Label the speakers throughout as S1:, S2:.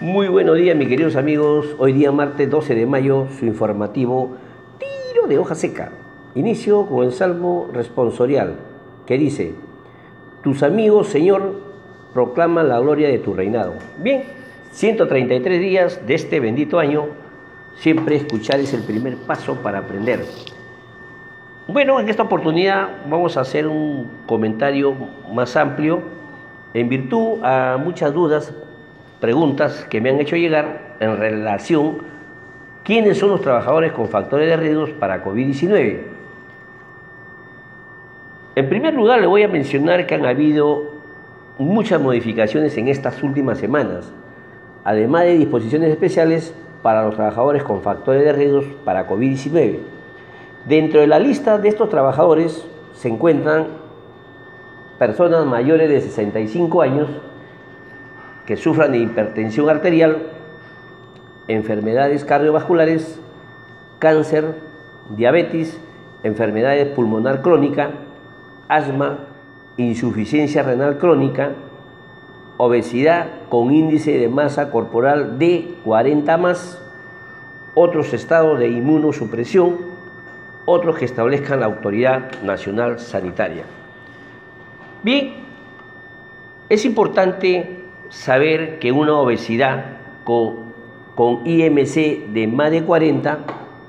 S1: Muy buenos días, mis queridos amigos. Hoy día, martes 12 de mayo, su informativo Tiro de hoja seca. Inicio con el salmo responsorial que dice: Tus amigos, Señor, proclaman la gloria de tu reinado. Bien, 133 días de este bendito año. Siempre escuchar es el primer paso para aprender. Bueno, en esta oportunidad vamos a hacer un comentario más amplio en virtud a muchas dudas, preguntas que me han hecho llegar en relación quiénes son los trabajadores con factores de riesgo para COVID-19. En primer lugar, le voy a mencionar que han habido muchas modificaciones en estas últimas semanas, además de disposiciones especiales para los trabajadores con factores de riesgo para COVID-19. Dentro de la lista de estos trabajadores se encuentran personas mayores de 65 años que sufran de hipertensión arterial, enfermedades cardiovasculares, cáncer, diabetes, enfermedades pulmonar crónica, asma, insuficiencia renal crónica, obesidad con índice de masa corporal de 40 más, otros estados de inmunosupresión, otros que establezcan la Autoridad Nacional Sanitaria. Bien, es importante saber que una obesidad con, con IMC de más de 40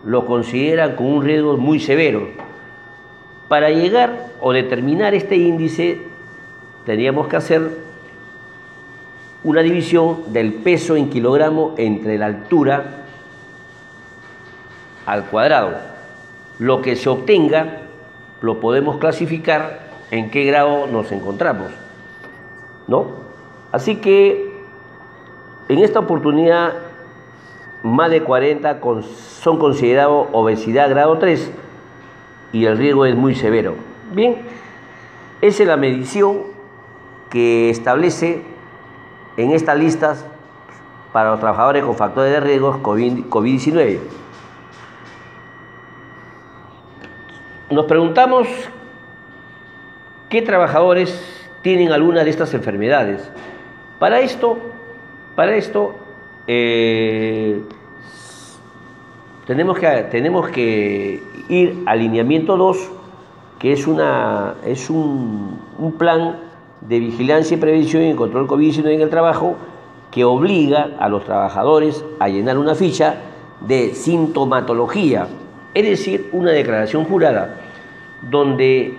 S1: lo considera con un riesgo muy severo. Para llegar o determinar este índice, teníamos que hacer una división del peso en kilogramo entre la altura al cuadrado. Lo que se obtenga lo podemos clasificar en qué grado nos encontramos. ¿No? Así que en esta oportunidad más de 40 son considerados obesidad grado 3 y el riesgo es muy severo. Bien, esa es la medición que establece en estas listas para los trabajadores con factores de riesgo COVID-19. Nos preguntamos qué trabajadores tienen alguna de estas enfermedades. Para esto, para esto eh, tenemos, que, tenemos que ir al lineamiento 2, que es, una, es un, un plan de vigilancia y prevención y control COVID-19 en el trabajo que obliga a los trabajadores a llenar una ficha de sintomatología es decir, una declaración jurada, donde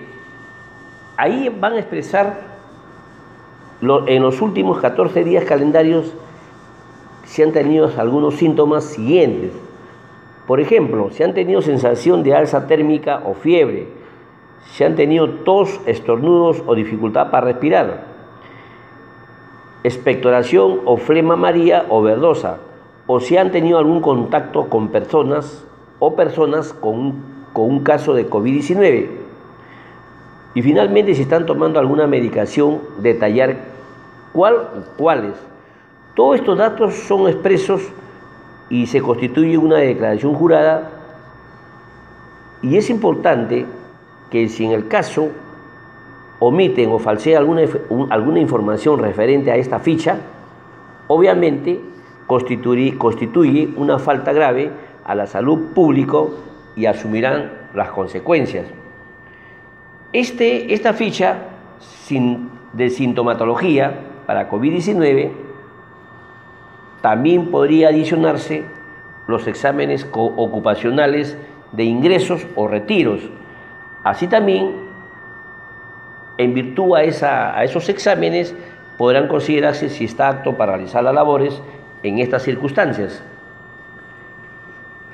S1: ahí van a expresar en los últimos 14 días calendarios si han tenido algunos síntomas siguientes. Por ejemplo, si han tenido sensación de alza térmica o fiebre, si han tenido tos, estornudos o dificultad para respirar, expectoración o flema maría o verdosa, o si han tenido algún contacto con personas o personas con, con un caso de COVID-19. Y finalmente, si están tomando alguna medicación, detallar cuál cuáles. Todos estos datos son expresos y se constituye una declaración jurada. Y es importante que si en el caso omiten o falsean alguna, alguna información referente a esta ficha, obviamente constituye, constituye una falta grave a la salud pública y asumirán las consecuencias. Este, esta ficha de sintomatología para COVID-19 también podría adicionarse los exámenes ocupacionales de ingresos o retiros. Así también, en virtud a, a esos exámenes, podrán considerarse si está apto para realizar las labores en estas circunstancias.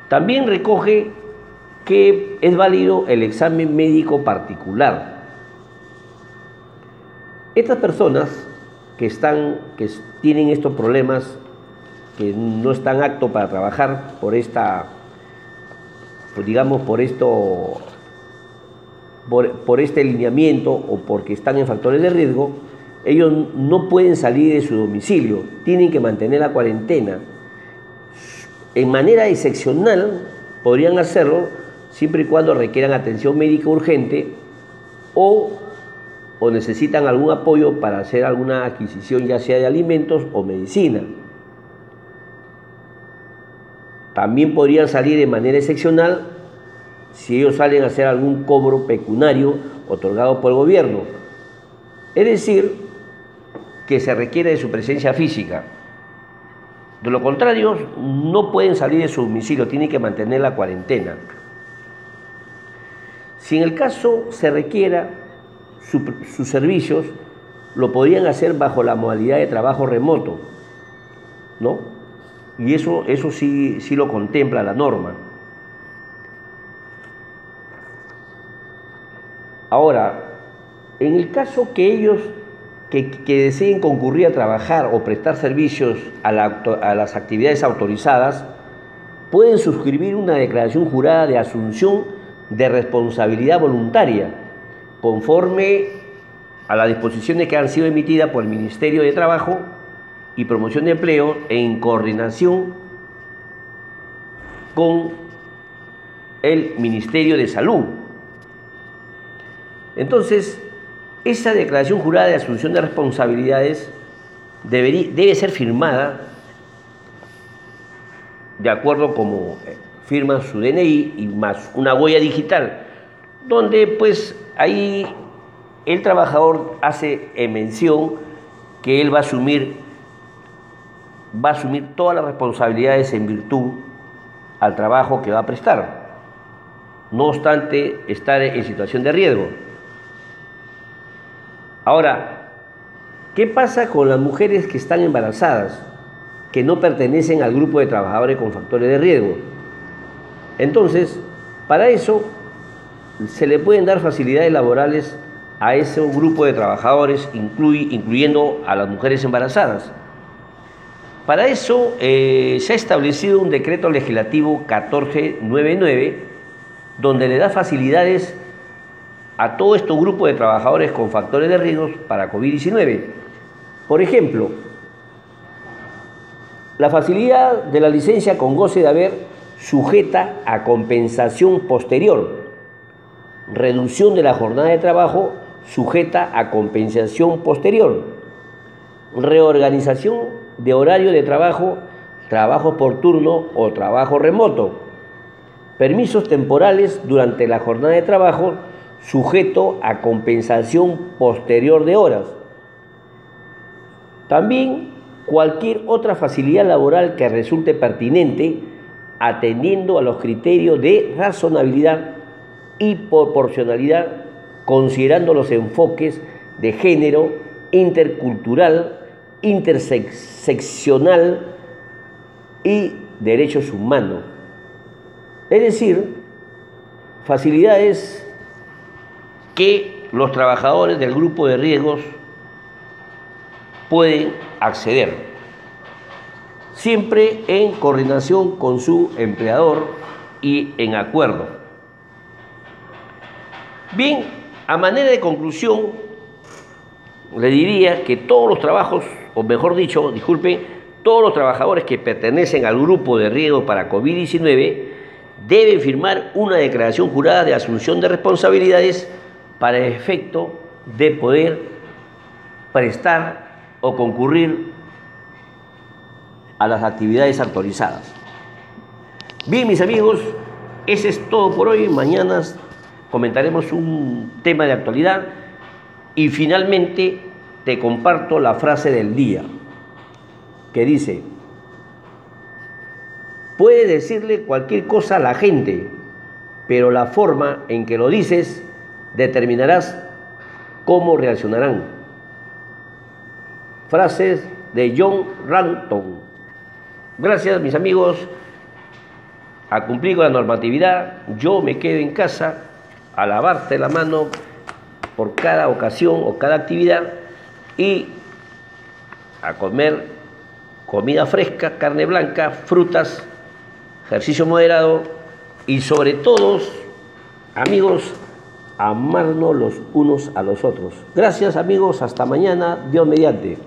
S1: También recoge que es válido el examen médico particular. Estas personas que, están, que tienen estos problemas, que no están aptos para trabajar por esta, pues digamos, por esto, por, por este alineamiento o porque están en factores de riesgo, ellos no pueden salir de su domicilio, tienen que mantener la cuarentena. En manera excepcional podrían hacerlo siempre y cuando requieran atención médica urgente o, o necesitan algún apoyo para hacer alguna adquisición ya sea de alimentos o medicina. también podrían salir de manera excepcional si ellos salen a hacer algún cobro pecuniario otorgado por el gobierno. Es decir, que se requiere de su presencia física. De lo contrario, no pueden salir de su domicilio, tienen que mantener la cuarentena. Si en el caso se requiera sus servicios, lo podrían hacer bajo la modalidad de trabajo remoto, ¿no? Y eso, eso sí, sí lo contempla la norma. Ahora, en el caso que ellos que, deseen concurrir a trabajar o prestar servicios a, a las actividades autorizadas, pueden suscribir una declaración jurada de asunción de responsabilidad voluntaria, conforme a las disposiciones que han sido emitidas por el Ministerio de Trabajo y Promoción de Empleo en coordinación con el Ministerio de Salud. Entonces, esa declaración jurada de asunción de responsabilidades debe ser firmada de acuerdo como eh, firma su DNI y más una huella digital, donde pues ahí el trabajador hace mención que él va a asumir va a asumir todas las responsabilidades en virtud al trabajo que va a prestar, no obstante estar en situación de riesgo. Ahora, ¿qué pasa con las mujeres que están embarazadas, que no pertenecen al grupo de trabajadores con factores de riesgo? Entonces, para eso se le pueden dar facilidades laborales a ese grupo de trabajadores, incluyendo a las mujeres embarazadas. Para eso eh, se ha establecido un decreto legislativo 1499 donde le da facilidades a todo este grupo de trabajadores con factores de riesgo para COVID-19. Por ejemplo, la facilidad de la licencia con goce de haber sujeta a compensación posterior, reducción de la jornada de trabajo sujeta a compensación posterior, reorganización de horario de trabajo, trabajo por turno o trabajo remoto, permisos temporales durante la jornada de trabajo sujeto a compensación posterior de horas. También cualquier otra facilidad laboral que resulte pertinente atendiendo a los criterios de razonabilidad y proporcionalidad, considerando los enfoques de género, intercultural, interseccional y derechos humanos. Es decir, facilidades que los trabajadores del grupo de riesgos pueden acceder, siempre en coordinación con su empleador y en acuerdo. Bien, a manera de conclusión, le diría que todos los trabajos, o mejor dicho, disculpe, todos los trabajadores que pertenecen al grupo de riesgo para COVID-19 deben firmar una declaración jurada de asunción de responsabilidades para el efecto de poder prestar o concurrir a las actividades autorizadas. Bien, mis amigos, ese es todo por hoy. Mañana comentaremos un tema de actualidad y finalmente te comparto la frase del día que dice, puede decirle cualquier cosa a la gente, pero la forma en que lo dices determinarás cómo reaccionarán. Frases de John Ranton. Gracias mis amigos a cumplir con la normatividad. Yo me quedo en casa a lavarte la mano por cada ocasión o cada actividad y a comer comida fresca, carne blanca, frutas, ejercicio moderado y sobre todo, amigos, amarnos los unos a los otros. Gracias amigos, hasta mañana, Dios mediante.